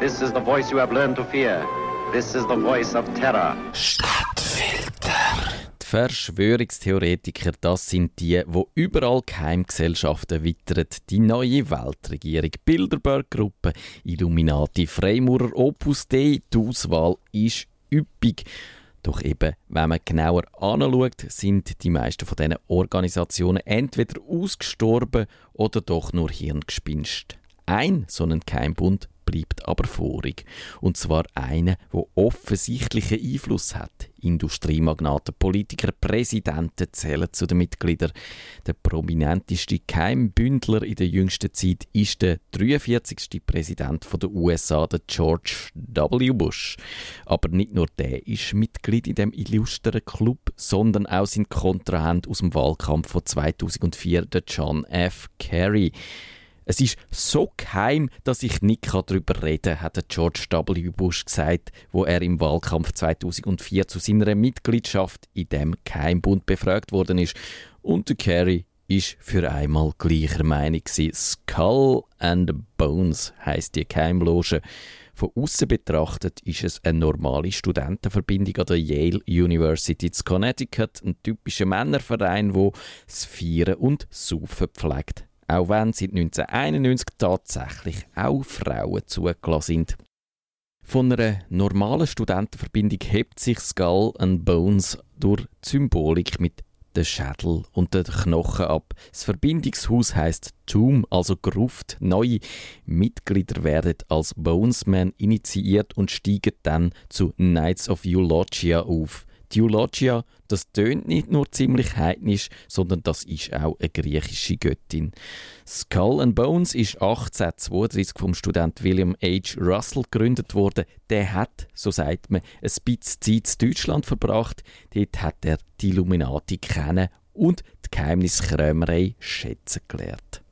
This is the voice you have learned to fear. This is the voice of terror. Stadtfilter. Die Verschwörungstheoretiker, das sind die, wo überall Geheimgesellschaften wittern. Die neue Weltregierung, Bilderberg-Gruppe, Illuminati, Freimaurer, Opus Dei, die Auswahl ist üppig. Doch eben, wenn man genauer anschaut, sind die meisten von diesen Organisationen entweder ausgestorben oder doch nur Hirngespinst. Ein so ein Keimbund bleibt aber vorig. Und zwar einer, der offensichtlichen Einfluss hat. Industriemagnaten, Politiker, Präsidenten zählen zu den Mitgliedern. Der prominenteste Keimbündler in der jüngsten Zeit ist der 43. Präsident der USA, der George W. Bush. Aber nicht nur der ist Mitglied in dem illustren Club, sondern auch sein Kontrahent aus dem Wahlkampf von 2004, der John F. Kerry. Es ist so geheim, dass ich nicht darüber reden kann, hat George W. Bush gesagt, wo er im Wahlkampf 2004 zu seiner Mitgliedschaft in dem Geheimbund befragt worden ist. Und Kerry ist für einmal gleicher Meinung Skull and Bones heißt die Geheimloge. Von außen betrachtet ist es eine normale Studentenverbindung an der Yale University in Connecticut, ein typischer Männerverein, wo das Feiern und Saufen pflegt auch wenn seit 1991 tatsächlich auch Frauen zugelassen sind. Von einer normalen Studentenverbindung hebt sich Skull and Bones durch die Symbolik mit den Schädel und den Knochen ab. Das Verbindungshaus heißt Tomb, also Gruft. Neue Mitglieder werden als Bonesman initiiert und steigen dann zu Knights of Eulogia auf. Die Eulogia, das tönt nicht nur ziemlich heidnisch, sondern das ist auch eine griechische Göttin. Skull and Bones ist 1832 vom Student William H. Russell gegründet worden. Der hat, so sagt man, ein bisschen Zeit in Deutschland verbracht. Dort hat er die Illuminati kennen und die Geheimniskrämerei schätzen gelernt.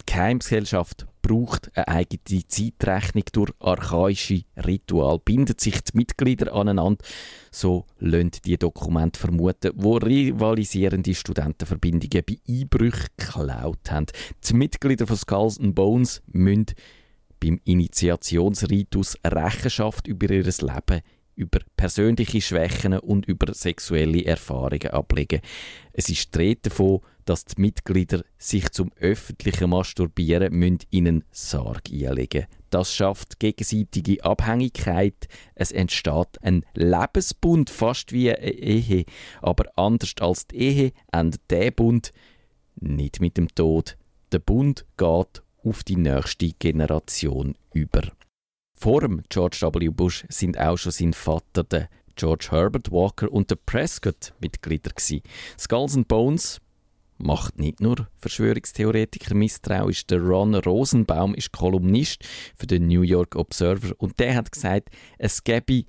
Die Geheimgesellschaft braucht eine eigene Zeitrechnung durch archaische Ritual, bindet sich die Mitglieder aneinander. So lassen die Dokumente vermuten, wo rivalisierende Studentenverbindungen bei Einbrüchen geklaut haben. Die Mitglieder von Skulls Bones müssen beim Initiationsritus Rechenschaft über ihr Leben über persönliche Schwächen und über sexuelle Erfahrungen ablegen. Es ist die Rede davon, dass die Mitglieder sich zum öffentlichen Masturbieren müssen in einen Sarg einlegen Das schafft gegenseitige Abhängigkeit. Es entsteht ein Lebensbund, fast wie eine Ehe. Aber anders als die Ehe endet der Bund nicht mit dem Tod. Der Bund geht auf die nächste Generation über. Vor dem George W. Bush sind auch schon sein Vater, der George Herbert Walker und der Prescott Mitglieder gewesen. Skulls and Bones macht nicht nur Verschwörungstheoretiker misstrauisch. Der Ron Rosenbaum ist Kolumnist für den New York Observer und der hat gesagt, es gäbe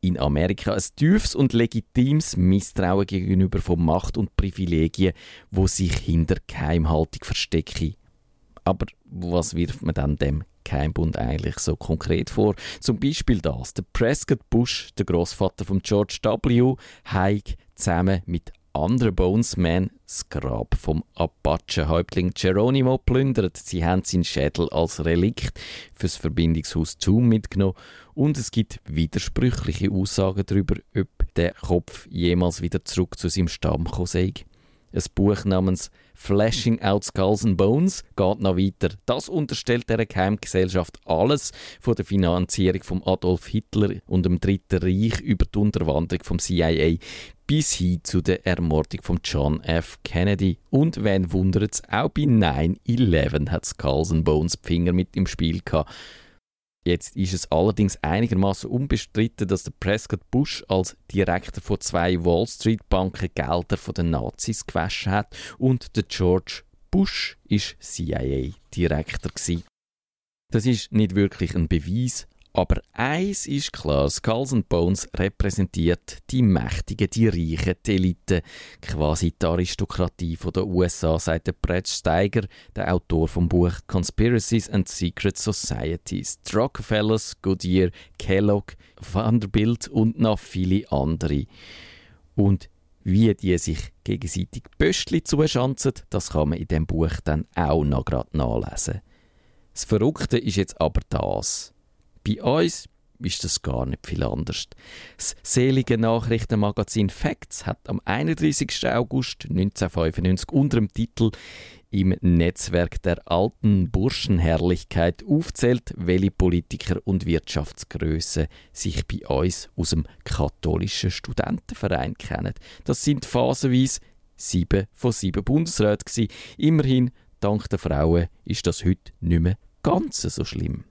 in Amerika ein tiefes und legitimes Misstrauen gegenüber von Macht und Privilegien, wo sich hinter Geheimhaltung verstecke. Aber was wirft man dann dem Geheimbund eigentlich so konkret vor? Zum Beispiel das. Der Prescott Bush, der Großvater von George W., hat zusammen mit anderen Bonesmen das Grab vom Apache-Häuptling Geronimo plündert. Sie haben seinen Schädel als Relikt fürs Verbindungshaus Zoom mitgenommen und es gibt widersprüchliche Aussagen darüber, ob der Kopf jemals wieder zurück zu seinem Stamm sei. Ein Buch namens Flashing Out Skulls and Bones geht noch weiter. Das unterstellt der Geheimgesellschaft alles von der Finanzierung von Adolf Hitler und dem Dritten Reich über die Unterwanderung vom CIA bis hin zu der Ermordung von John F. Kennedy. Und wen es, auch bei 9-11 hat and Bones die Finger mit im Spiel gehabt. Jetzt ist es allerdings einigermaßen unbestritten, dass der Prescott Bush als Direktor von zwei Wall Street Banken Gelder von den Nazis gewaschen hat und der George Bush ist CIA Direktor Das ist nicht wirklich ein Beweis, aber eins ist klar, Skulls and Bones repräsentiert die Mächtigen, die Reichen, die Elite, quasi die Aristokratie der USA, sagt der Brett Steiger, der Autor vom Buch Conspiracies and Secret Societies. Die Rockefellers, Goodyear, Kellogg, Vanderbilt und noch viele andere. Und wie die sich gegenseitig Pöstli zuschanzen, das kann man in dem Buch dann auch noch gerade nachlesen. Das Verrückte ist jetzt aber das. Bei uns ist das gar nicht viel anders. Das selige Nachrichtenmagazin Facts hat am 31. August 1995 unter dem Titel im Netzwerk der alten Burschenherrlichkeit aufzählt, welche Politiker und Wirtschaftsgröße sich bei uns aus dem katholischen Studentenverein kennen. Das sind phasenweise sieben von sieben Bundesräten. Immerhin, dank der Frauen, ist das heute nicht mehr ganz so schlimm.